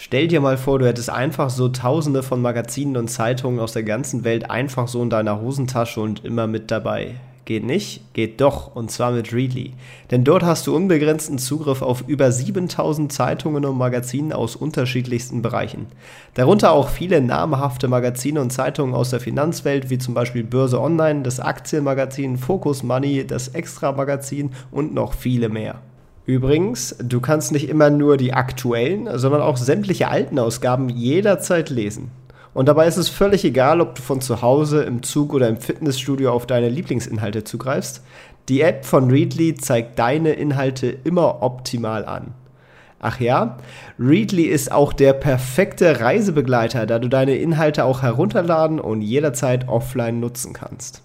Stell dir mal vor, du hättest einfach so tausende von Magazinen und Zeitungen aus der ganzen Welt einfach so in deiner Hosentasche und immer mit dabei. Geht nicht? Geht doch, und zwar mit Readly. Denn dort hast du unbegrenzten Zugriff auf über 7000 Zeitungen und Magazinen aus unterschiedlichsten Bereichen. Darunter auch viele namhafte Magazine und Zeitungen aus der Finanzwelt, wie zum Beispiel Börse Online, das Aktienmagazin, Focus Money, das Extra Magazin und noch viele mehr. Übrigens, du kannst nicht immer nur die aktuellen, sondern auch sämtliche alten Ausgaben jederzeit lesen. Und dabei ist es völlig egal, ob du von zu Hause, im Zug oder im Fitnessstudio auf deine Lieblingsinhalte zugreifst. Die App von Readly zeigt deine Inhalte immer optimal an. Ach ja, Readly ist auch der perfekte Reisebegleiter, da du deine Inhalte auch herunterladen und jederzeit offline nutzen kannst.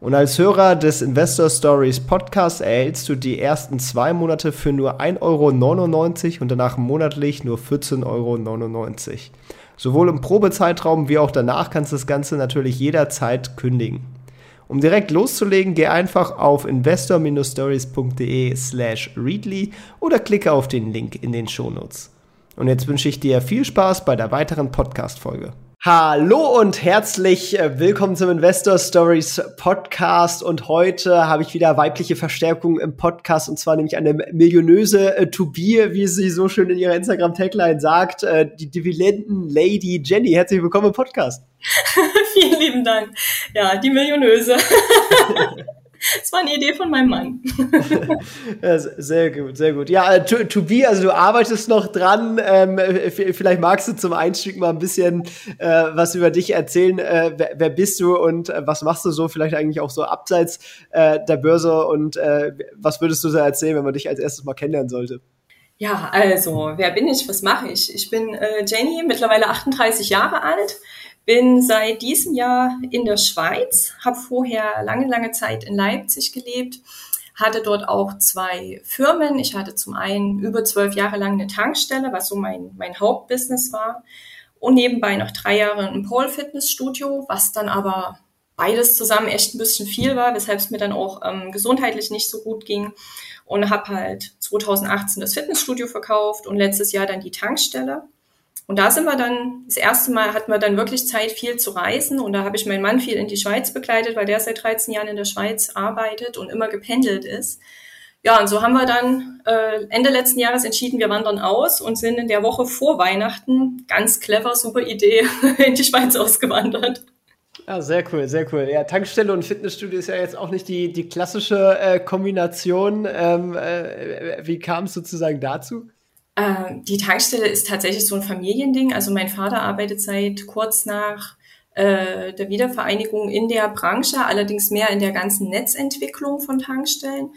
Und als Hörer des Investor Stories Podcasts erhältst du die ersten zwei Monate für nur 1,99 Euro und danach monatlich nur 14,99 Euro. Sowohl im Probezeitraum wie auch danach kannst du das Ganze natürlich jederzeit kündigen. Um direkt loszulegen, geh einfach auf investor-stories.de slash readly oder klicke auf den Link in den Shownotes. Und jetzt wünsche ich dir viel Spaß bei der weiteren Podcast-Folge. Hallo und herzlich äh, willkommen zum Investor Stories Podcast. Und heute habe ich wieder weibliche Verstärkung im Podcast und zwar nämlich eine millionöse äh, To Be, wie sie so schön in ihrer Instagram-Tagline sagt, äh, die Dividenden-Lady Jenny. Herzlich willkommen im Podcast. Vielen lieben Dank. Ja, die Millionöse. Das war eine Idee von meinem Mann. ja, sehr gut, sehr gut. Ja, äh, to, to, be, also du arbeitest noch dran. Ähm, vielleicht magst du zum Einstieg mal ein bisschen äh, was über dich erzählen. Äh, wer, wer, bist du und äh, was machst du so? Vielleicht eigentlich auch so abseits äh, der Börse und äh, was würdest du so erzählen, wenn man dich als erstes mal kennenlernen sollte? Ja, also, wer bin ich? Was mache ich? Ich bin Jenny, mittlerweile 38 Jahre alt bin seit diesem Jahr in der Schweiz, habe vorher lange, lange Zeit in Leipzig gelebt, hatte dort auch zwei Firmen. Ich hatte zum einen über zwölf Jahre lang eine Tankstelle, was so mein, mein Hauptbusiness war. Und nebenbei noch drei Jahre ein Pole Fitnessstudio, was dann aber beides zusammen echt ein bisschen viel war, weshalb es mir dann auch ähm, gesundheitlich nicht so gut ging. Und habe halt 2018 das Fitnessstudio verkauft und letztes Jahr dann die Tankstelle. Und da sind wir dann, das erste Mal hatten wir dann wirklich Zeit, viel zu reisen. Und da habe ich meinen Mann viel in die Schweiz begleitet, weil der seit 13 Jahren in der Schweiz arbeitet und immer gependelt ist. Ja, und so haben wir dann äh, Ende letzten Jahres entschieden, wir wandern aus und sind in der Woche vor Weihnachten, ganz clever, super Idee, in die Schweiz ausgewandert. Ja, sehr cool, sehr cool. Ja, Tankstelle und Fitnessstudio ist ja jetzt auch nicht die, die klassische äh, Kombination. Ähm, äh, wie kam es sozusagen dazu? Ähm, die Tankstelle ist tatsächlich so ein Familiending. Also mein Vater arbeitet seit kurz nach äh, der Wiedervereinigung in der Branche, allerdings mehr in der ganzen Netzentwicklung von Tankstellen.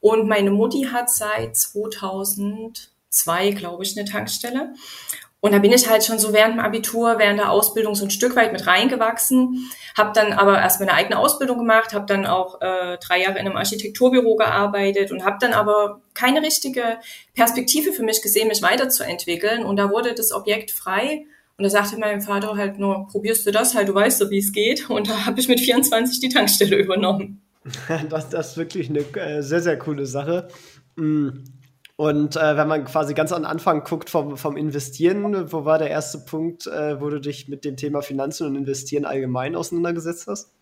Und meine Mutti hat seit 2002, glaube ich, eine Tankstelle. Und da bin ich halt schon so während dem Abitur, während der Ausbildung so ein Stück weit mit reingewachsen, habe dann aber erst meine eigene Ausbildung gemacht, habe dann auch äh, drei Jahre in einem Architekturbüro gearbeitet und habe dann aber keine richtige Perspektive für mich gesehen, mich weiterzuentwickeln. Und da wurde das Objekt frei. Und da sagte mein Vater halt nur, probierst du das halt, du weißt so, wie es geht. Und da habe ich mit 24 die Tankstelle übernommen. Das, das ist wirklich eine äh, sehr, sehr coole Sache. Und äh, wenn man quasi ganz an Anfang guckt vom, vom Investieren, wo war der erste Punkt, äh, wo du dich mit dem Thema Finanzen und Investieren allgemein auseinandergesetzt hast?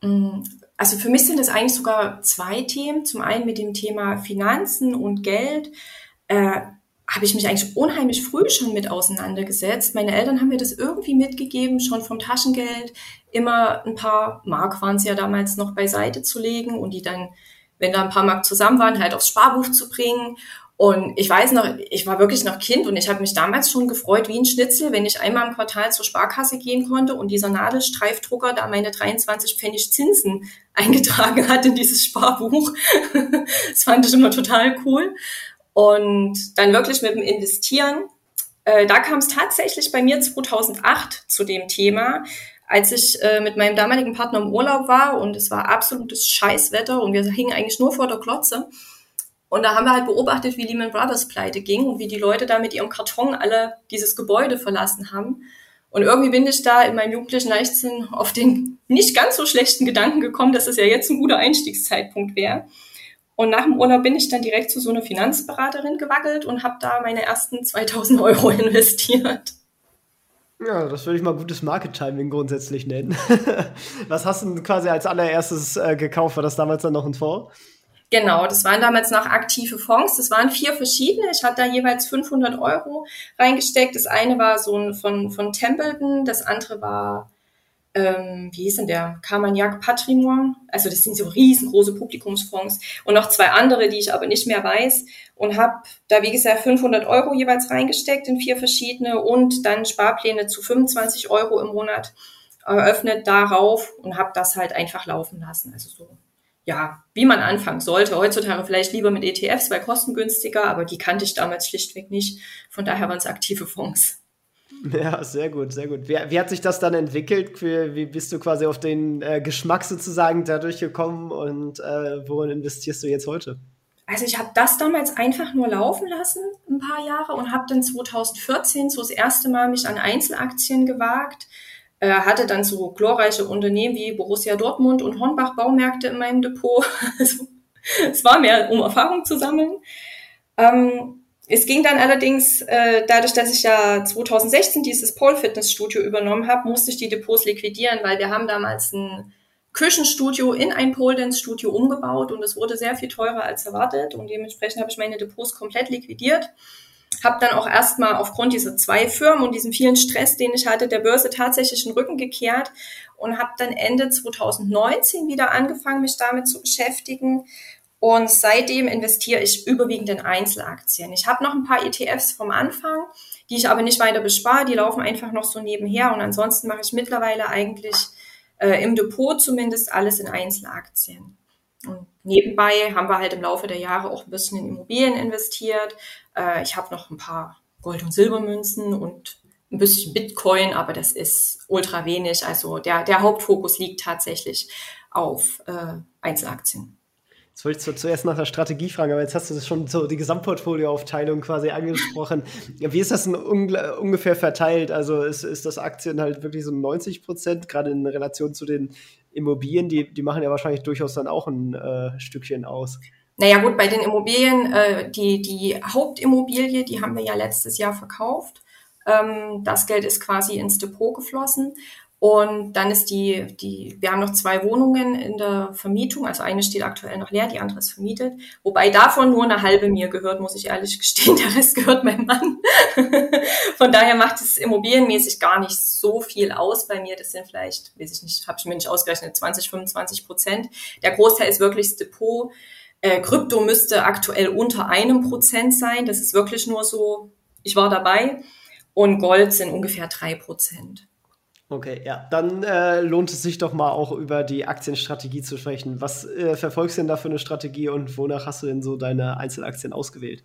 Mm, also für mich sind es eigentlich sogar zwei Themen. Zum einen mit dem Thema Finanzen und Geld. Äh, habe ich mich eigentlich unheimlich früh schon mit auseinandergesetzt. Meine Eltern haben mir das irgendwie mitgegeben, schon vom Taschengeld immer ein paar Mark waren es ja damals noch beiseite zu legen und die dann wenn da ein paar Mark zusammen waren, halt aufs Sparbuch zu bringen. Und ich weiß noch, ich war wirklich noch Kind und ich habe mich damals schon gefreut wie ein Schnitzel, wenn ich einmal im Quartal zur Sparkasse gehen konnte und dieser Nadelstreifdrucker da meine 23 Pfennig Zinsen eingetragen hat in dieses Sparbuch. das fand ich immer total cool. Und dann wirklich mit dem Investieren Äh, da kam es tatsächlich bei mir 2008 zu dem Thema, als ich äh, mit meinem damaligen Partner im Urlaub war und es war absolutes Scheißwetter und wir hingen eigentlich nur vor der Klotze. Und da haben wir halt beobachtet, wie Lehman Brothers pleite ging und wie die Leute da mit ihrem Karton alle dieses Gebäude verlassen haben. Und irgendwie bin ich da in meinem jugendlichen Leichtsinn auf den nicht ganz so schlechten Gedanken gekommen, dass es ja jetzt ein guter Einstiegszeitpunkt wäre. Und nach dem Urlaub bin ich dann direkt zu so einer Finanzberaterin gewackelt und habe da meine ersten 2000 Euro investiert. Ja, das würde ich mal gutes Market-Timing grundsätzlich nennen. Was hast du quasi als allererstes äh, gekauft? War das damals dann noch ein Fonds? Genau, das waren damals noch aktive Fonds. Das waren vier verschiedene. Ich hatte da jeweils 500 Euro reingesteckt. Das eine war so ein von, von Templeton, das andere war ähm, wie hieß denn der? Carmagnac Patrimoine. Also das sind so riesengroße Publikumsfonds und noch zwei andere, die ich aber nicht mehr weiß und habe da wie gesagt 500 Euro jeweils reingesteckt in vier verschiedene und dann Sparpläne zu 25 Euro im Monat eröffnet darauf und habe das halt einfach laufen lassen. Also so ja, wie man anfangen sollte. Heutzutage vielleicht lieber mit ETFs, weil kostengünstiger, aber die kannte ich damals schlichtweg nicht. Von daher waren es aktive Fonds. Ja, sehr gut, sehr gut. Wie, wie, hat sich das dann entwickelt? Wie, bist du quasi auf den äh, Geschmack sozusagen dadurch gekommen und äh, worin investierst du jetzt heute? Also ich habe das damals einfach nur laufen lassen, ein paar Jahre, und habe dann 2014 so das erste Mal mich an Einzelaktien gewagt. Äh, hatte dann so glorreiche Unternehmen wie Borussia Dortmund und Hornbach Baumärkte in meinem Depot. Also es war mehr, um Erfahrung zu sammeln. Ähm, es ging dann allerdings, äh, dadurch, dass ich ja 2016 dieses Pole Fitness Studio übernommen habe, musste ich die Depots liquidieren, weil wir haben damals ein Küchenstudio in ein Pole Dance Studio umgebaut und es wurde sehr viel teurer als erwartet und dementsprechend habe ich meine Depots komplett liquidiert. Habe dann auch erstmal aufgrund dieser zwei Firmen und diesem vielen Stress, den ich hatte, der Börse tatsächlich den Rücken gekehrt und habe dann Ende 2019 wieder angefangen, mich damit zu beschäftigen und seitdem investiere ich überwiegend in Einzelaktien. Ich habe noch ein paar ETFs vom Anfang, die ich aber nicht weiter bespare. Die laufen einfach noch so nebenher. Und ansonsten mache ich mittlerweile eigentlich äh, im Depot zumindest alles in Einzelaktien. Und nebenbei haben wir halt im Laufe der Jahre auch ein bisschen in Immobilien investiert. Äh, ich habe noch ein paar Gold- und Silbermünzen und ein bisschen Bitcoin, aber das ist ultra wenig. Also der, der Hauptfokus liegt tatsächlich auf äh, Einzelaktien. Jetzt wollte ich zuerst nach der Strategie fragen, aber jetzt hast du schon so die Gesamtportfolioaufteilung quasi angesprochen. Wie ist das denn ungefähr verteilt? Also ist, ist das Aktien halt wirklich so 90 Prozent, gerade in Relation zu den Immobilien, die, die machen ja wahrscheinlich durchaus dann auch ein äh, Stückchen aus. Naja gut, bei den Immobilien, äh, die, die Hauptimmobilie, die haben wir ja letztes Jahr verkauft. Ähm, das Geld ist quasi ins Depot geflossen. Und dann ist die, die, wir haben noch zwei Wohnungen in der Vermietung, also eine steht aktuell noch leer, die andere ist vermietet. Wobei davon nur eine halbe mir gehört, muss ich ehrlich gestehen. Der Rest gehört meinem Mann. Von daher macht es immobilienmäßig gar nicht so viel aus bei mir. Das sind vielleicht, weiß ich nicht, habe ich mir nicht ausgerechnet, 20, 25 Prozent. Der Großteil ist wirklich das Depot. Äh, Krypto müsste aktuell unter einem Prozent sein. Das ist wirklich nur so, ich war dabei. Und Gold sind ungefähr drei Prozent. Okay, ja, dann äh, lohnt es sich doch mal auch über die Aktienstrategie zu sprechen. Was äh, verfolgst du denn da für eine Strategie und wonach hast du denn so deine Einzelaktien ausgewählt?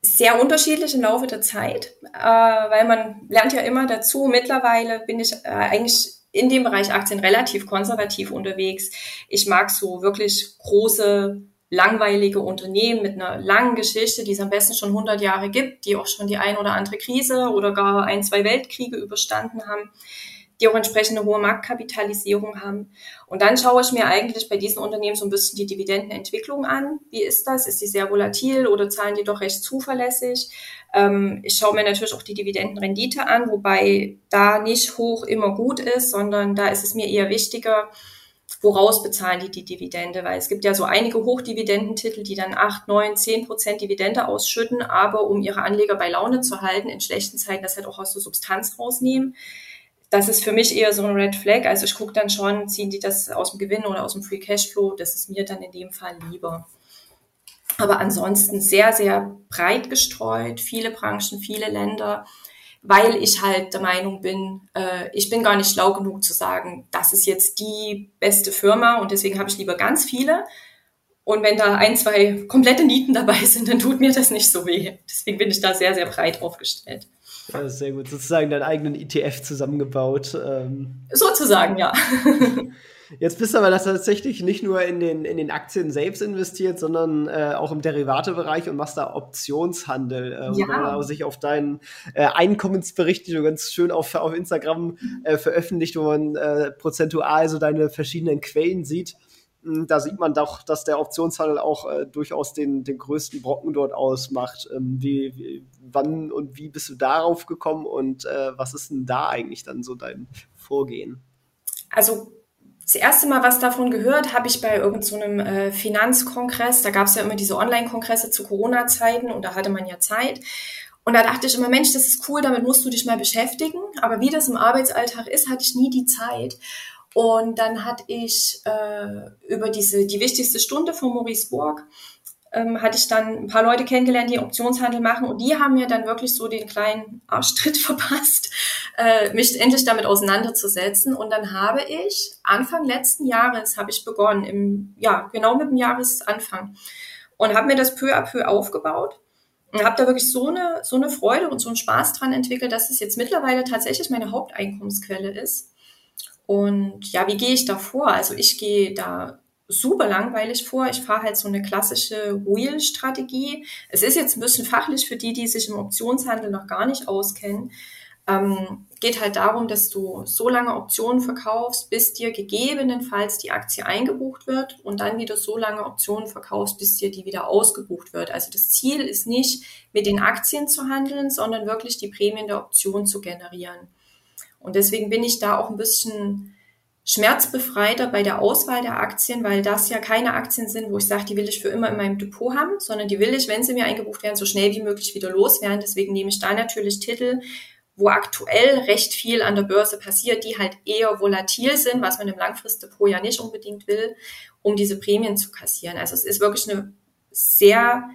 Sehr unterschiedlich im Laufe der Zeit, äh, weil man lernt ja immer dazu. Mittlerweile bin ich äh, eigentlich in dem Bereich Aktien relativ konservativ unterwegs. Ich mag so wirklich große langweilige Unternehmen mit einer langen Geschichte, die es am besten schon 100 Jahre gibt, die auch schon die ein oder andere Krise oder gar ein, zwei Weltkriege überstanden haben, die auch entsprechende hohe Marktkapitalisierung haben. Und dann schaue ich mir eigentlich bei diesen Unternehmen so ein bisschen die Dividendenentwicklung an. Wie ist das? Ist die sehr volatil oder zahlen die doch recht zuverlässig? Ähm, ich schaue mir natürlich auch die Dividendenrendite an, wobei da nicht hoch immer gut ist, sondern da ist es mir eher wichtiger, woraus bezahlen die die Dividende? Weil es gibt ja so einige Hochdividendentitel, die dann 8, 9, 10 Prozent Dividende ausschütten, aber um ihre Anleger bei Laune zu halten, in schlechten Zeiten das halt auch aus der Substanz rausnehmen. Das ist für mich eher so ein Red Flag. Also ich gucke dann schon, ziehen die das aus dem Gewinn oder aus dem Free Cashflow. Das ist mir dann in dem Fall lieber. Aber ansonsten sehr, sehr breit gestreut, viele Branchen, viele Länder weil ich halt der Meinung bin, äh, ich bin gar nicht schlau genug zu sagen, das ist jetzt die beste Firma und deswegen habe ich lieber ganz viele. Und wenn da ein, zwei komplette Nieten dabei sind, dann tut mir das nicht so weh. Deswegen bin ich da sehr, sehr breit aufgestellt. Ja, sehr gut. Sozusagen deinen eigenen ETF zusammengebaut. Ähm. Sozusagen, ja. Jetzt bist du aber tatsächlich nicht nur in den, in den Aktien selbst investiert, sondern äh, auch im Derivatebereich und machst da Optionshandel. Äh, ja. man sich auf deinen äh, Einkommensbericht, die du ganz schön auf, auf Instagram äh, veröffentlicht, wo man äh, prozentual so deine verschiedenen Quellen sieht. Hm, da sieht man doch, dass der Optionshandel auch äh, durchaus den, den größten Brocken dort ausmacht. Ähm, wie, wie, wann und wie bist du darauf gekommen und äh, was ist denn da eigentlich dann so dein Vorgehen? Also das erste Mal was davon gehört habe ich bei irgendeinem so äh, Finanzkongress. Da gab es ja immer diese Online-Kongresse zu Corona-Zeiten und da hatte man ja Zeit. Und da dachte ich immer, Mensch, das ist cool, damit musst du dich mal beschäftigen. Aber wie das im Arbeitsalltag ist, hatte ich nie die Zeit. Und dann hatte ich äh, über diese die wichtigste Stunde von Maurice Borg ähm, hatte ich dann ein paar Leute kennengelernt, die Optionshandel machen und die haben mir dann wirklich so den kleinen Arschtritt verpasst, äh, mich endlich damit auseinanderzusetzen. Und dann habe ich Anfang letzten Jahres habe ich begonnen, im ja genau mit dem Jahresanfang und habe mir das peu à peu aufgebaut und habe da wirklich so eine so eine Freude und so einen Spaß dran entwickelt, dass es jetzt mittlerweile tatsächlich meine Haupteinkommensquelle ist. Und ja, wie gehe ich da vor? Also ich gehe da super langweilig vor. Ich fahre halt so eine klassische Wheel-Strategie. Es ist jetzt ein bisschen fachlich für die, die sich im Optionshandel noch gar nicht auskennen. Ähm, geht halt darum, dass du so lange Optionen verkaufst, bis dir gegebenenfalls die Aktie eingebucht wird und dann wieder so lange Optionen verkaufst, bis dir die wieder ausgebucht wird. Also das Ziel ist nicht, mit den Aktien zu handeln, sondern wirklich die Prämien der Option zu generieren. Und deswegen bin ich da auch ein bisschen schmerzbefreiter bei der Auswahl der Aktien, weil das ja keine Aktien sind, wo ich sage, die will ich für immer in meinem Depot haben, sondern die will ich, wenn sie mir eingebucht werden, so schnell wie möglich wieder loswerden. Deswegen nehme ich da natürlich Titel, wo aktuell recht viel an der Börse passiert, die halt eher volatil sind, was man im Langfristdepot ja nicht unbedingt will, um diese Prämien zu kassieren. Also es ist wirklich eine sehr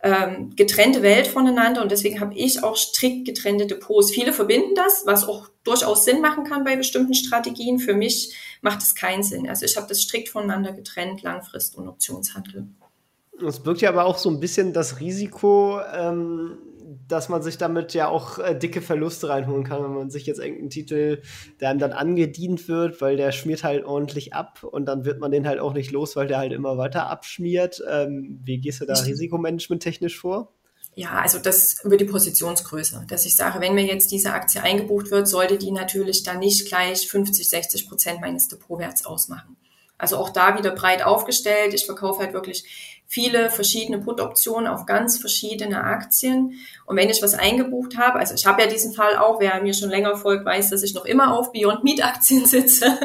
ähm, getrennte Welt voneinander und deswegen habe ich auch strikt getrennte Depots. Viele verbinden das, was auch durchaus Sinn machen kann bei bestimmten Strategien. Für mich macht es keinen Sinn. Also ich habe das strikt voneinander getrennt, Langfrist und Optionshandel. Es birgt ja aber auch so ein bisschen das Risiko, ähm, dass man sich damit ja auch äh, dicke Verluste reinholen kann, wenn man sich jetzt irgendeinen Titel, der einem dann angedient wird, weil der schmiert halt ordentlich ab und dann wird man den halt auch nicht los, weil der halt immer weiter abschmiert. Ähm, wie gehst du da risikomanagement technisch vor? Ja, also das über die Positionsgröße, dass ich sage, wenn mir jetzt diese Aktie eingebucht wird, sollte die natürlich dann nicht gleich 50, 60 Prozent meines Depotwerts ausmachen. Also auch da wieder breit aufgestellt. Ich verkaufe halt wirklich viele verschiedene Put-Optionen auf ganz verschiedene Aktien. Und wenn ich was eingebucht habe, also ich habe ja diesen Fall auch, wer mir schon länger folgt, weiß, dass ich noch immer auf Beyond Meat Aktien sitze.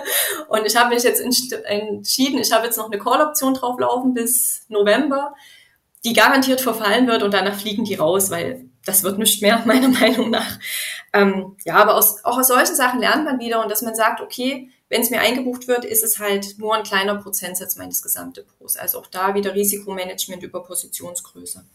Und ich habe mich jetzt entschieden, ich habe jetzt noch eine Call-Option drauflaufen bis November, die garantiert verfallen wird und danach fliegen die raus, weil das wird nicht mehr, meiner Meinung nach. Ähm, ja, aber aus, auch aus solchen Sachen lernt man wieder und dass man sagt, okay, wenn es mir eingebucht wird, ist es halt nur ein kleiner Prozentsatz meines Gesamtdepots. Also auch da wieder Risikomanagement über Positionsgröße.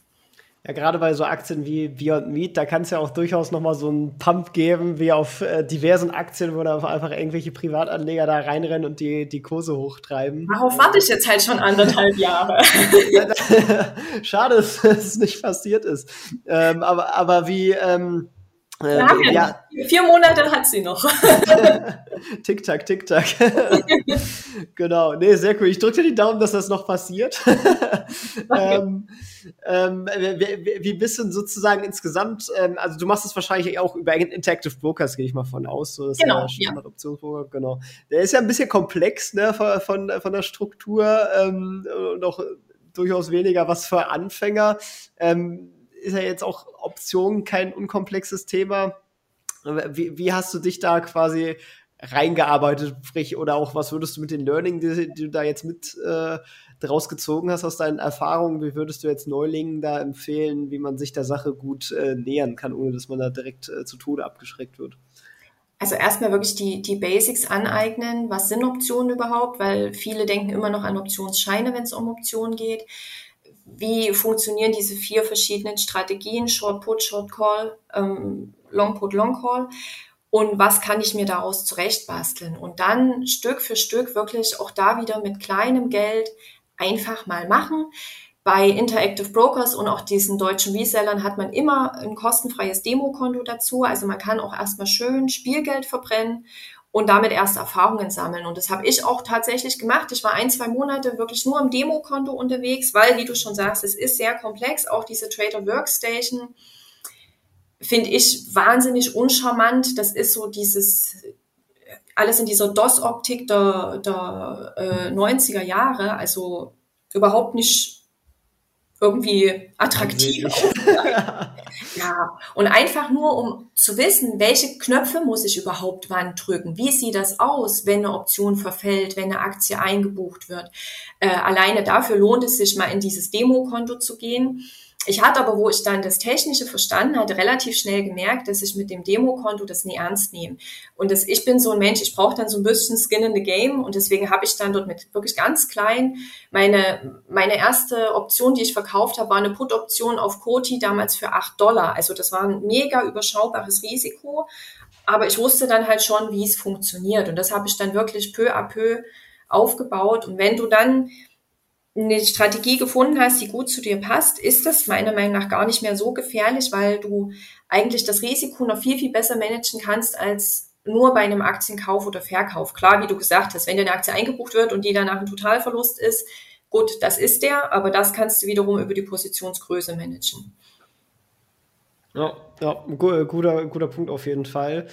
Ja, gerade bei so Aktien wie Beyond Meat, da kann es ja auch durchaus nochmal so einen Pump geben, wie auf äh, diversen Aktien, wo da einfach irgendwelche Privatanleger da reinrennen und die, die Kurse hochtreiben. Darauf warte ich jetzt halt schon anderthalb Jahre. Schade, dass es nicht passiert ist. Ähm, aber, aber wie, ähm, äh, ja, ja. Vier Monate hat sie noch. Tick-Tack, Tick-Tack. genau. Nee, sehr cool. Ich drücke dir die Daumen, dass das noch passiert. ähm, ähm, wie, wie bist du sozusagen insgesamt, ähm, also du machst das wahrscheinlich auch über Interactive Brokers, gehe ich mal von aus. So, das genau, ist ja Standard-Optionsbroker, genau. Der ist ja ein bisschen komplex ne, von, von, von der Struktur ähm, und auch durchaus weniger was für Anfänger. Ähm, ist ja jetzt auch Option kein unkomplexes Thema. Wie, wie hast du dich da quasi reingearbeitet, sprich, oder auch was würdest du mit den Learning, die, die du da jetzt mit äh, draus gezogen hast aus deinen Erfahrungen, wie würdest du jetzt Neulingen da empfehlen, wie man sich der Sache gut äh, nähern kann, ohne dass man da direkt äh, zu Tode abgeschreckt wird? Also erstmal wirklich die, die Basics aneignen. Was sind Optionen überhaupt? Weil viele denken immer noch an Optionsscheine, wenn es um Optionen geht wie funktionieren diese vier verschiedenen Strategien, Short Put, Short Call, ähm, Long Put, Long Call und was kann ich mir daraus zurechtbasteln und dann Stück für Stück wirklich auch da wieder mit kleinem Geld einfach mal machen. Bei Interactive Brokers und auch diesen deutschen Resellern hat man immer ein kostenfreies Demokonto dazu. Also man kann auch erstmal schön Spielgeld verbrennen und damit erste Erfahrungen sammeln. Und das habe ich auch tatsächlich gemacht. Ich war ein, zwei Monate wirklich nur am Demokonto unterwegs, weil, wie du schon sagst, es ist sehr komplex. Auch diese Trader Workstation finde ich wahnsinnig uncharmant. Das ist so dieses alles in dieser DOS-Optik der, der äh, 90er Jahre, also überhaupt nicht irgendwie attraktiv. ja, und einfach nur, um zu wissen, welche Knöpfe muss ich überhaupt wann drücken? Wie sieht das aus, wenn eine Option verfällt, wenn eine Aktie eingebucht wird? Äh, alleine dafür lohnt es sich mal in dieses Demokonto zu gehen ich hatte aber, wo ich dann das Technische verstanden hatte, relativ schnell gemerkt, dass ich mit dem Demokonto das nie ernst nehme. Und dass ich bin so ein Mensch, ich brauche dann so ein bisschen Skin in the Game und deswegen habe ich dann dort mit wirklich ganz klein meine, meine erste Option, die ich verkauft habe, war eine Put-Option auf Koti damals für acht Dollar. Also das war ein mega überschaubares Risiko, aber ich wusste dann halt schon, wie es funktioniert und das habe ich dann wirklich peu à peu aufgebaut und wenn du dann eine Strategie gefunden hast, die gut zu dir passt, ist das meiner Meinung nach gar nicht mehr so gefährlich, weil du eigentlich das Risiko noch viel, viel besser managen kannst als nur bei einem Aktienkauf oder Verkauf. Klar, wie du gesagt hast, wenn dir eine Aktie eingebucht wird und die danach ein Totalverlust ist, gut, das ist der, aber das kannst du wiederum über die Positionsgröße managen. Ja, ja, guter, guter Punkt auf jeden Fall.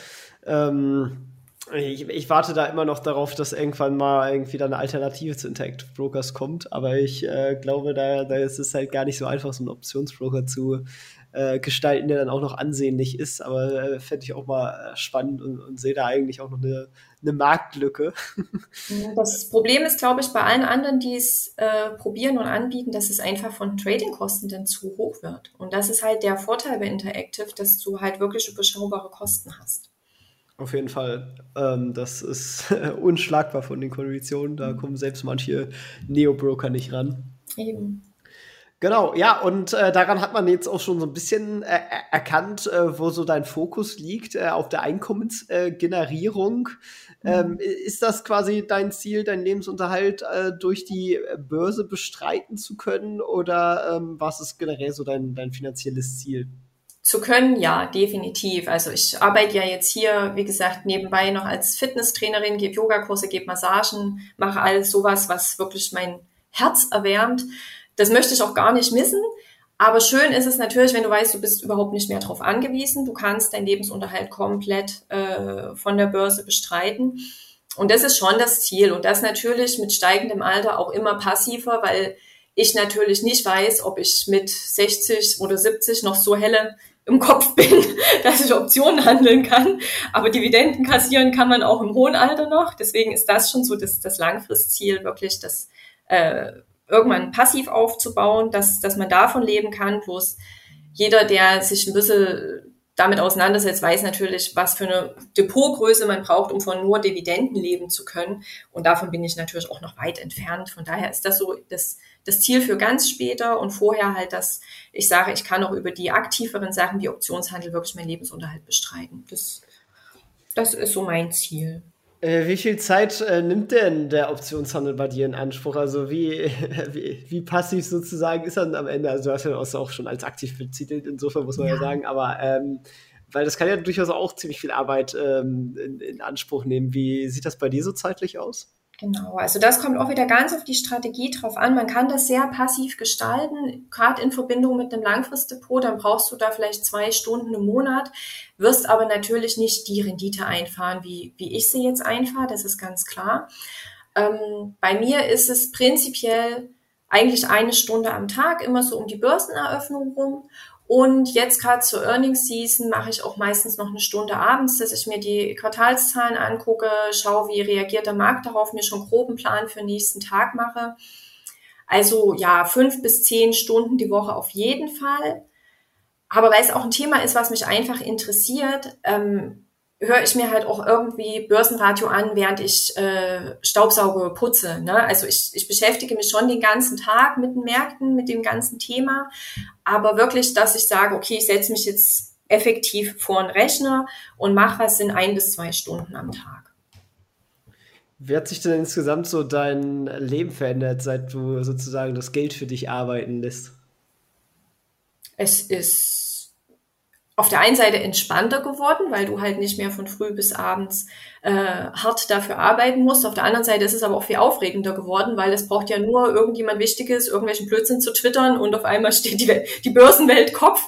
Ähm ich, ich, warte da immer noch darauf, dass irgendwann mal irgendwie da eine Alternative zu Interactive Brokers kommt, aber ich äh, glaube, da, da ist es halt gar nicht so einfach, so einen Optionsbroker zu äh, gestalten, der dann auch noch ansehnlich ist. Aber äh, fände ich auch mal äh, spannend und, und sehe da eigentlich auch noch eine, eine Marktlücke. Das Problem ist, glaube ich, bei allen anderen, die es äh, probieren und anbieten, dass es einfach von Tradingkosten dann zu hoch wird. Und das ist halt der Vorteil bei Interactive, dass du halt wirklich überschaubare Kosten hast. Auf jeden Fall. Ähm, das ist unschlagbar von den Konditionen. Da kommen selbst manche Neo-Broker nicht ran. Eben. Genau, ja, und äh, daran hat man jetzt auch schon so ein bisschen äh, erkannt, äh, wo so dein Fokus liegt, äh, auf der Einkommensgenerierung. Mhm. Ähm, ist das quasi dein Ziel, deinen Lebensunterhalt äh, durch die Börse bestreiten zu können oder ähm, was ist generell so dein, dein finanzielles Ziel? Zu können, ja, definitiv. Also ich arbeite ja jetzt hier, wie gesagt, nebenbei noch als Fitnesstrainerin, gebe Yogakurse, gebe Massagen, mache alles sowas, was wirklich mein Herz erwärmt. Das möchte ich auch gar nicht missen. Aber schön ist es natürlich, wenn du weißt, du bist überhaupt nicht mehr darauf angewiesen. Du kannst deinen Lebensunterhalt komplett äh, von der Börse bestreiten. Und das ist schon das Ziel. Und das natürlich mit steigendem Alter auch immer passiver, weil ich natürlich nicht weiß, ob ich mit 60 oder 70 noch so helle im Kopf bin, dass ich Optionen handeln kann. Aber Dividenden kassieren kann man auch im hohen Alter noch. Deswegen ist das schon so das, das Langfristziel, wirklich das äh, irgendwann passiv aufzubauen, dass, dass man davon leben kann. Bloß jeder, der sich ein bisschen damit auseinandersetzt, weiß natürlich, was für eine Depotgröße man braucht, um von nur Dividenden leben zu können. Und davon bin ich natürlich auch noch weit entfernt. Von daher ist das so das, das Ziel für ganz später und vorher halt, dass ich sage, ich kann auch über die aktiveren Sachen wie Optionshandel wirklich meinen Lebensunterhalt bestreiten. Das, das ist so mein Ziel. Äh, wie viel Zeit äh, nimmt denn der Optionshandel bei dir in Anspruch? Also wie, wie, wie, passiv sozusagen ist er am Ende? Also du hast ja auch schon als aktiv betitelt, insofern muss man ja, ja sagen, aber ähm, weil das kann ja durchaus auch ziemlich viel Arbeit ähm, in, in Anspruch nehmen. Wie sieht das bei dir so zeitlich aus? Genau, also das kommt auch wieder ganz auf die Strategie drauf an. Man kann das sehr passiv gestalten, gerade in Verbindung mit einem Langfristdepot, dann brauchst du da vielleicht zwei Stunden im Monat, wirst aber natürlich nicht die Rendite einfahren, wie, wie ich sie jetzt einfahre, das ist ganz klar. Ähm, bei mir ist es prinzipiell eigentlich eine Stunde am Tag, immer so um die Börseneröffnung rum und jetzt gerade zur Earnings Season mache ich auch meistens noch eine Stunde abends, dass ich mir die Quartalszahlen angucke, schaue, wie reagiert der Markt darauf, mir schon groben Plan für den nächsten Tag mache. Also ja, fünf bis zehn Stunden die Woche auf jeden Fall. Aber weil es auch ein Thema ist, was mich einfach interessiert, ähm, höre ich mir halt auch irgendwie Börsenradio an, während ich äh, Staubsauge putze. Ne? Also ich, ich beschäftige mich schon den ganzen Tag mit den Märkten, mit dem ganzen Thema, aber wirklich, dass ich sage, okay, ich setze mich jetzt effektiv vor einen Rechner und mache was in ein bis zwei Stunden am Tag. Wie hat sich denn insgesamt so dein Leben verändert, seit du sozusagen das Geld für dich arbeiten lässt? Es ist auf der einen Seite entspannter geworden, weil du halt nicht mehr von früh bis abends äh, hart dafür arbeiten musst. Auf der anderen Seite ist es aber auch viel aufregender geworden, weil es braucht ja nur irgendjemand Wichtiges, irgendwelchen Blödsinn zu twittern und auf einmal steht die, die Börsenwelt Kopf,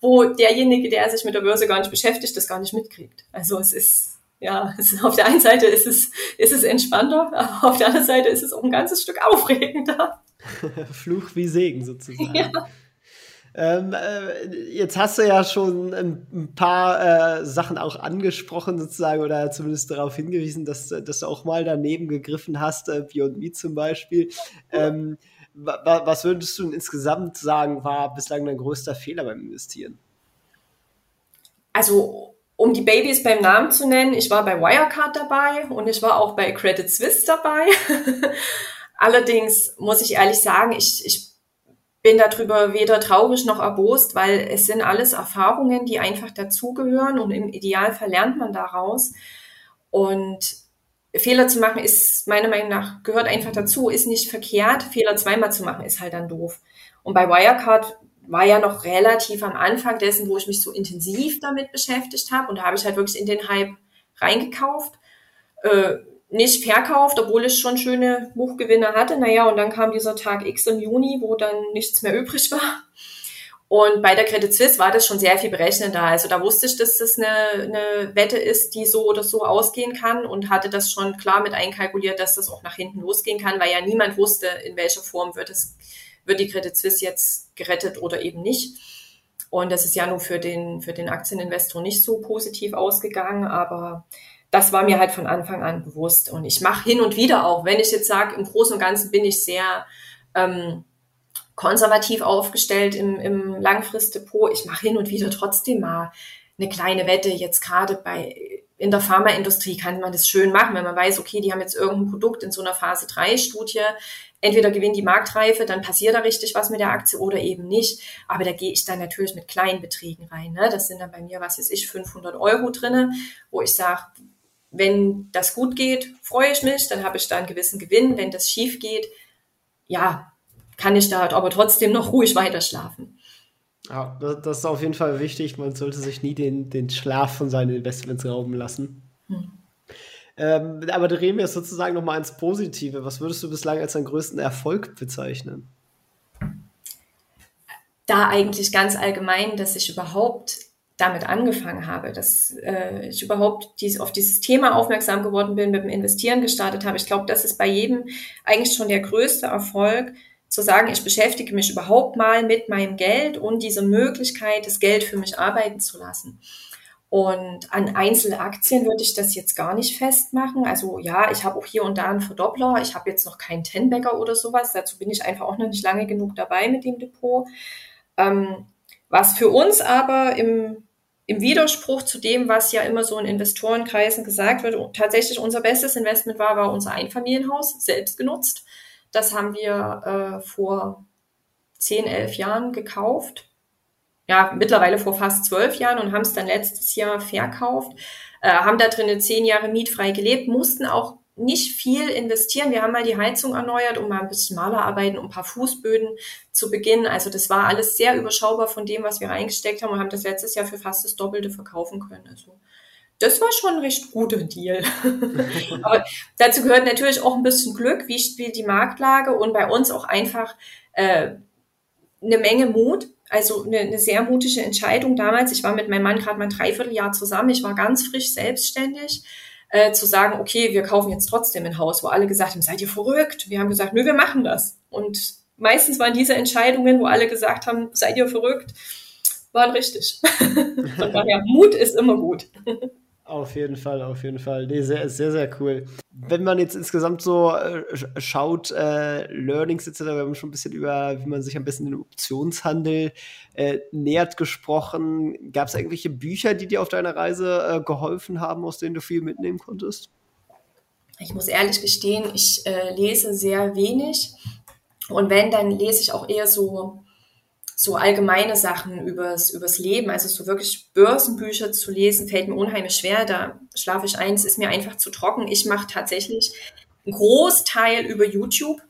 wo derjenige, der sich mit der Börse gar nicht beschäftigt, das gar nicht mitkriegt. Also es ist ja, es auf der einen Seite ist es, ist es entspannter, aber auf der anderen Seite ist es auch ein ganzes Stück aufregender. Fluch wie Segen sozusagen. Ja. Ähm, äh, jetzt hast du ja schon ein, paar äh, Sachen auch angesprochen, sozusagen, oder zumindest darauf hingewiesen, dass, dass du auch mal daneben gegriffen hast, äh, Beyond Me zum Beispiel. Ähm, wa was würdest du insgesamt sagen, war bislang dein größter Fehler beim Investieren? Also, um die Babys beim Namen zu nennen, ich war bei Wirecard dabei und ich war auch bei Credit Suisse dabei. Allerdings muss ich ehrlich sagen, ich, ich bin darüber weder traurig noch erbost, weil es sind alles Erfahrungen, die einfach dazugehören und im Idealfall lernt man daraus. Und Fehler zu machen ist meiner Meinung nach gehört einfach dazu, ist nicht verkehrt. Fehler zweimal zu machen ist halt dann doof. Und bei Wirecard war ja noch relativ am Anfang dessen, wo ich mich so intensiv damit beschäftigt habe. Und da habe ich halt wirklich in den Hype reingekauft. Äh, nicht verkauft, obwohl es schon schöne Buchgewinne hatte. Naja, und dann kam dieser Tag X im Juni, wo dann nichts mehr übrig war. Und bei der Credit Suisse war das schon sehr viel berechnender. Also da wusste ich, dass das eine, eine Wette ist, die so oder so ausgehen kann und hatte das schon klar mit einkalkuliert, dass das auch nach hinten losgehen kann, weil ja niemand wusste, in welcher Form wird es, wird die Credit Suisse jetzt gerettet oder eben nicht. Und das ist ja nur für den, für den Aktieninvestor nicht so positiv ausgegangen, aber das war mir halt von Anfang an bewusst. Und ich mache hin und wieder auch, wenn ich jetzt sage, im Großen und Ganzen bin ich sehr ähm, konservativ aufgestellt im, im Langfristdepot. Ich mache hin und wieder trotzdem mal eine kleine Wette. Jetzt gerade bei in der Pharmaindustrie kann man das schön machen, wenn man weiß, okay, die haben jetzt irgendein Produkt in so einer Phase 3 Studie. Entweder gewinnt die Marktreife, dann passiert da richtig was mit der Aktie oder eben nicht. Aber da gehe ich dann natürlich mit kleinen Beträgen rein. Ne? Das sind dann bei mir, was weiß ich, 500 Euro drinne, wo ich sage, wenn das gut geht, freue ich mich, dann habe ich da einen gewissen Gewinn. Wenn das schief geht, ja, kann ich da aber trotzdem noch ruhig weiter schlafen. Ja, das ist auf jeden Fall wichtig. Man sollte sich nie den, den Schlaf von seinen Investments rauben lassen. Hm. Ähm, aber drehen wir es sozusagen nochmal ins Positive. Was würdest du bislang als deinen größten Erfolg bezeichnen? Da eigentlich ganz allgemein, dass ich überhaupt damit angefangen habe, dass äh, ich überhaupt dies, auf dieses Thema aufmerksam geworden bin, mit dem Investieren gestartet habe. Ich glaube, das ist bei jedem eigentlich schon der größte Erfolg, zu sagen, ich beschäftige mich überhaupt mal mit meinem Geld und diese Möglichkeit, das Geld für mich arbeiten zu lassen. Und an Einzelaktien würde ich das jetzt gar nicht festmachen. Also ja, ich habe auch hier und da einen Verdoppler. Ich habe jetzt noch keinen Tenbagger oder sowas. Dazu bin ich einfach auch noch nicht lange genug dabei mit dem Depot. Ähm, was für uns aber im im Widerspruch zu dem, was ja immer so in Investorenkreisen gesagt wird, tatsächlich unser bestes Investment war, war unser Einfamilienhaus, selbst genutzt. Das haben wir äh, vor zehn, elf Jahren gekauft. Ja, mittlerweile vor fast zwölf Jahren und haben es dann letztes Jahr verkauft. Äh, haben da drinnen zehn Jahre mietfrei gelebt, mussten auch nicht viel investieren. Wir haben mal die Heizung erneuert und mal ein bisschen Malerarbeiten und ein paar Fußböden zu beginnen. Also das war alles sehr überschaubar von dem, was wir reingesteckt haben und haben das letztes Jahr für fast das Doppelte verkaufen können. Also das war schon ein recht guter Deal. Aber dazu gehört natürlich auch ein bisschen Glück, wie spielt die Marktlage und bei uns auch einfach äh, eine Menge Mut. Also eine, eine sehr mutige Entscheidung damals. Ich war mit meinem Mann gerade mal ein Dreivierteljahr zusammen. Ich war ganz frisch selbstständig äh, zu sagen, okay, wir kaufen jetzt trotzdem ein Haus, wo alle gesagt haben, seid ihr verrückt? Wir haben gesagt, nö, wir machen das. Und meistens waren diese Entscheidungen, wo alle gesagt haben, seid ihr verrückt, waren richtig. Von daher, Mut ist immer gut. Auf jeden Fall, auf jeden Fall. Nee, sehr, sehr, sehr cool. Wenn man jetzt insgesamt so äh, schaut, äh, Learnings etc., wir haben schon ein bisschen über, wie man sich am besten den Optionshandel äh, nähert gesprochen. Gab es irgendwelche Bücher, die dir auf deiner Reise äh, geholfen haben, aus denen du viel mitnehmen konntest? Ich muss ehrlich gestehen, ich äh, lese sehr wenig. Und wenn, dann lese ich auch eher so so allgemeine Sachen übers, übers Leben, also so wirklich Börsenbücher zu lesen, fällt mir unheimlich schwer. Da schlafe ich eins, ist mir einfach zu trocken. Ich mache tatsächlich einen Großteil über YouTube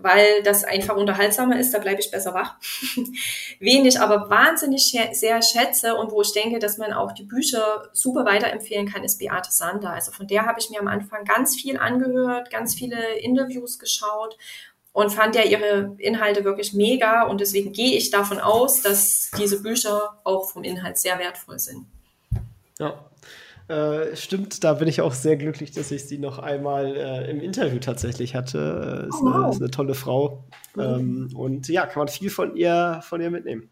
weil das einfach unterhaltsamer ist, da bleibe ich besser wach. Wen ich aber wahnsinnig sehr schätze und wo ich denke, dass man auch die Bücher super weiterempfehlen kann, ist Beate Sander. Also von der habe ich mir am Anfang ganz viel angehört, ganz viele Interviews geschaut und fand ja ihre Inhalte wirklich mega und deswegen gehe ich davon aus, dass diese Bücher auch vom Inhalt sehr wertvoll sind. Ja, äh, stimmt, da bin ich auch sehr glücklich, dass ich sie noch einmal äh, im Interview tatsächlich hatte. Äh, ist, oh, wow. eine, ist eine tolle Frau. Mhm. Ähm, und ja, kann man viel von ihr, von ihr mitnehmen.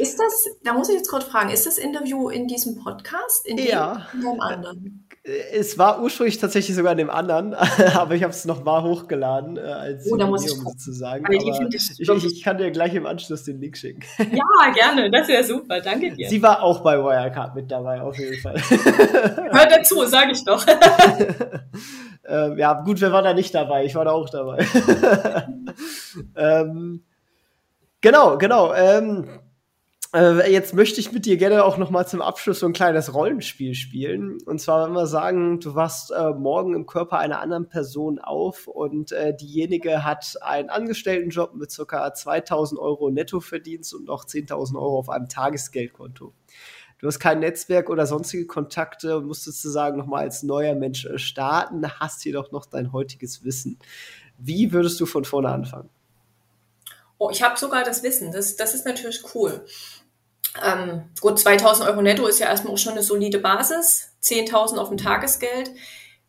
Ist das, da muss ich jetzt kurz fragen, ist das Interview in diesem Podcast? In ja. Dem, in dem anderen? Es war ursprünglich tatsächlich sogar in dem anderen, aber ich habe es nochmal hochgeladen äh, als oh, da muss ich sozusagen. Aber ich, ich, ich, ich, kann dir gleich im Anschluss den Link schicken. Ja, gerne, das wäre super, danke dir. Sie war auch bei Wirecard mit dabei, auf jeden Fall. Hört dazu, sage ich doch. ähm, ja, gut, wer war da nicht dabei? Ich war da auch dabei. ähm, genau, genau. Ähm, äh, jetzt möchte ich mit dir gerne auch noch mal zum Abschluss so ein kleines Rollenspiel spielen. Und zwar, wenn wir sagen, du wachst äh, morgen im Körper einer anderen Person auf und äh, diejenige hat einen Angestelltenjob mit ca. 2000 Euro Nettoverdienst und noch 10.000 Euro auf einem Tagesgeldkonto. Du hast kein Netzwerk oder sonstige Kontakte und musst sozusagen noch mal als neuer Mensch äh, starten, hast jedoch noch dein heutiges Wissen. Wie würdest du von vorne anfangen? Oh, ich habe sogar das Wissen. Das, das ist natürlich cool. Ähm, gut, 2000 Euro netto ist ja erstmal auch schon eine solide Basis. 10.000 auf dem Tagesgeld.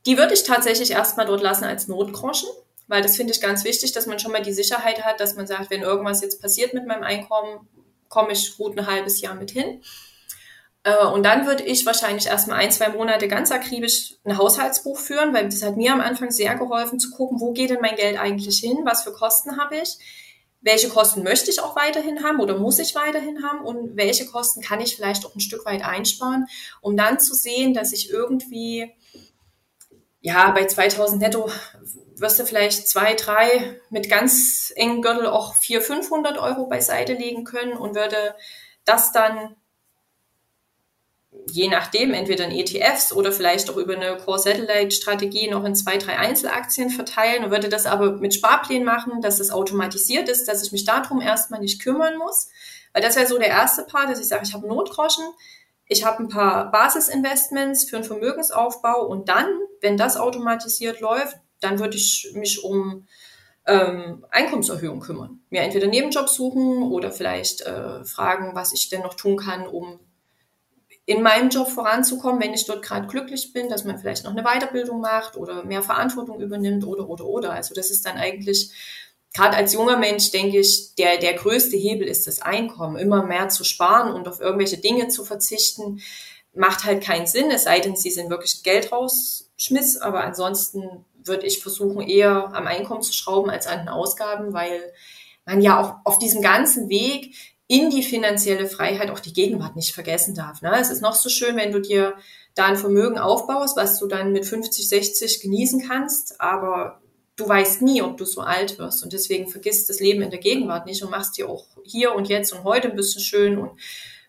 Die würde ich tatsächlich erstmal dort lassen als Notgroschen, weil das finde ich ganz wichtig, dass man schon mal die Sicherheit hat, dass man sagt, wenn irgendwas jetzt passiert mit meinem Einkommen, komme ich gut ein halbes Jahr mit hin. Äh, und dann würde ich wahrscheinlich erstmal ein, zwei Monate ganz akribisch ein Haushaltsbuch führen, weil das hat mir am Anfang sehr geholfen zu gucken, wo geht denn mein Geld eigentlich hin, was für Kosten habe ich welche Kosten möchte ich auch weiterhin haben oder muss ich weiterhin haben und welche Kosten kann ich vielleicht auch ein Stück weit einsparen, um dann zu sehen, dass ich irgendwie, ja, bei 2000 netto wirst du vielleicht zwei, drei mit ganz engen Gürtel auch 400, 500 Euro beiseite legen können und würde das dann je nachdem, entweder in ETFs oder vielleicht auch über eine Core-Satellite-Strategie noch in zwei, drei Einzelaktien verteilen und würde das aber mit Sparplänen machen, dass das automatisiert ist, dass ich mich darum erstmal nicht kümmern muss. Weil das wäre so der erste Part, dass ich sage, ich habe Notgroschen, ich habe ein paar Basisinvestments für einen Vermögensaufbau und dann, wenn das automatisiert läuft, dann würde ich mich um ähm, Einkommenserhöhung kümmern. Mir entweder Nebenjobs suchen oder vielleicht äh, fragen, was ich denn noch tun kann, um in meinem Job voranzukommen, wenn ich dort gerade glücklich bin, dass man vielleicht noch eine Weiterbildung macht oder mehr Verantwortung übernimmt oder, oder, oder. Also das ist dann eigentlich, gerade als junger Mensch, denke ich, der, der größte Hebel ist das Einkommen. Immer mehr zu sparen und auf irgendwelche Dinge zu verzichten, macht halt keinen Sinn, es sei denn, sie sind wirklich Geld rausschmiss, aber ansonsten würde ich versuchen, eher am Einkommen zu schrauben als an den Ausgaben, weil man ja auch auf diesem ganzen Weg in die finanzielle Freiheit auch die Gegenwart nicht vergessen darf. Ne? Es ist noch so schön, wenn du dir da ein Vermögen aufbaust, was du dann mit 50, 60 genießen kannst, aber du weißt nie, ob du so alt wirst. Und deswegen vergisst das Leben in der Gegenwart nicht und machst dir auch hier und jetzt und heute ein bisschen schön und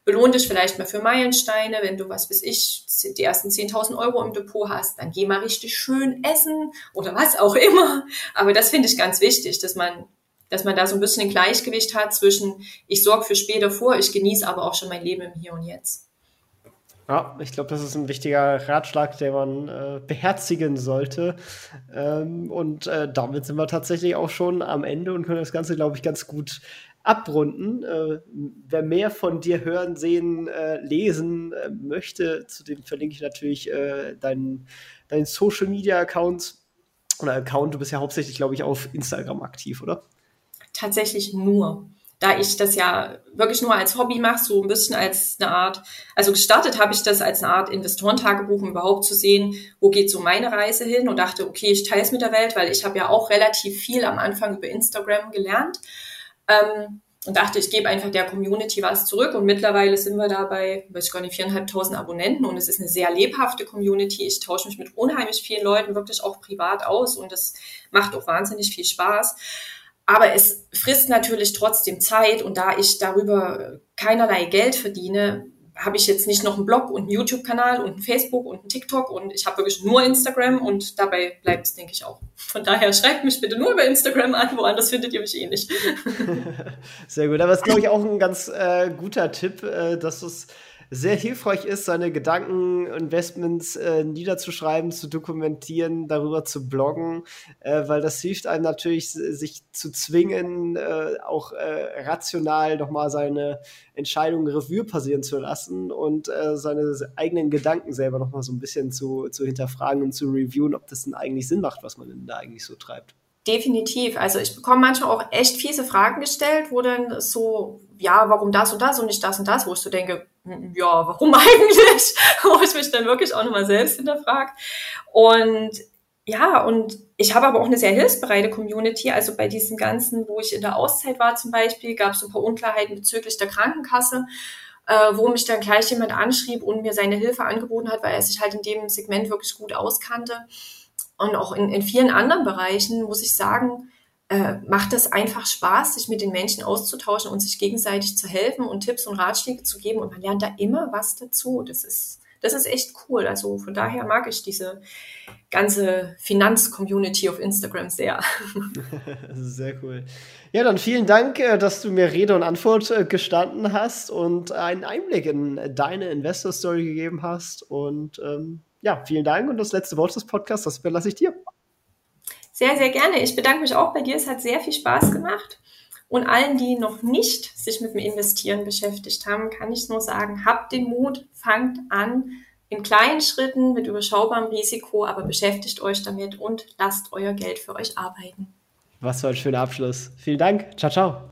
belohn dich vielleicht mal für Meilensteine, wenn du, was weiß ich, die ersten 10.000 Euro im Depot hast, dann geh mal richtig schön essen oder was auch immer. Aber das finde ich ganz wichtig, dass man dass man da so ein bisschen ein Gleichgewicht hat zwischen, ich sorge für später vor, ich genieße aber auch schon mein Leben im Hier und Jetzt. Ja, ich glaube, das ist ein wichtiger Ratschlag, den man äh, beherzigen sollte. Ähm, und äh, damit sind wir tatsächlich auch schon am Ende und können das Ganze, glaube ich, ganz gut abrunden. Äh, wer mehr von dir hören, sehen, äh, lesen äh, möchte, zu dem verlinke ich natürlich äh, deinen, deinen Social Media Account oder Account. Du bist ja hauptsächlich, glaube ich, auf Instagram aktiv, oder? Tatsächlich nur. Da ich das ja wirklich nur als Hobby mache, so ein bisschen als eine Art, also gestartet habe ich das als eine Art Investorentagebuch, um überhaupt zu sehen, wo geht so meine Reise hin und dachte, okay, ich teile es mit der Welt, weil ich habe ja auch relativ viel am Anfang über Instagram gelernt. Ähm, und dachte, ich gebe einfach der Community was zurück. Und mittlerweile sind wir da bei, weiß ich gar nicht, viereinhalbtausend Abonnenten und es ist eine sehr lebhafte Community. Ich tausche mich mit unheimlich vielen Leuten wirklich auch privat aus und das macht auch wahnsinnig viel Spaß. Aber es frisst natürlich trotzdem Zeit und da ich darüber keinerlei Geld verdiene, habe ich jetzt nicht noch einen Blog und einen YouTube-Kanal und einen Facebook und einen TikTok und ich habe wirklich nur Instagram und dabei bleibt es, denke ich, auch. Von daher schreibt mich bitte nur über Instagram an, woanders findet ihr mich eh nicht. Sehr gut, aber es ist, glaube ich, auch ein ganz äh, guter Tipp, äh, dass es sehr hilfreich ist, seine Gedanken, Investments äh, niederzuschreiben, zu dokumentieren, darüber zu bloggen, äh, weil das hilft einem natürlich, sich zu zwingen, äh, auch äh, rational nochmal seine Entscheidungen Revue passieren zu lassen und äh, seine eigenen Gedanken selber nochmal so ein bisschen zu, zu hinterfragen und zu reviewen, ob das denn eigentlich Sinn macht, was man denn da eigentlich so treibt. Definitiv. Also ich bekomme manchmal auch echt fiese Fragen gestellt, wo dann so, ja, warum das und das und nicht das und das, wo ich so denke, ja, warum eigentlich? wo ich mich dann wirklich auch nochmal selbst hinterfrage. Und ja, und ich habe aber auch eine sehr hilfsbereite Community. Also bei diesem Ganzen, wo ich in der Auszeit war zum Beispiel, gab es ein paar Unklarheiten bezüglich der Krankenkasse, äh, wo mich dann gleich jemand anschrieb und mir seine Hilfe angeboten hat, weil er sich halt in dem Segment wirklich gut auskannte und auch in, in vielen anderen Bereichen, muss ich sagen, äh, macht es einfach Spaß, sich mit den Menschen auszutauschen und sich gegenseitig zu helfen und Tipps und Ratschläge zu geben. Und man lernt da immer was dazu. Das ist, das ist echt cool. Also von daher mag ich diese ganze Finanz-Community auf Instagram sehr. Sehr cool. Ja, dann vielen Dank, äh, dass du mir Rede und Antwort äh, gestanden hast und einen Einblick in deine Investor-Story gegeben hast. Und ähm, ja, vielen Dank und das letzte Wort des Podcasts, das überlasse ich dir. Sehr, sehr gerne. Ich bedanke mich auch bei dir. Es hat sehr viel Spaß gemacht. Und allen, die noch nicht sich mit dem Investieren beschäftigt haben, kann ich nur sagen, habt den Mut, fangt an in kleinen Schritten mit überschaubarem Risiko, aber beschäftigt euch damit und lasst euer Geld für euch arbeiten. Was für ein schöner Abschluss. Vielen Dank. Ciao, ciao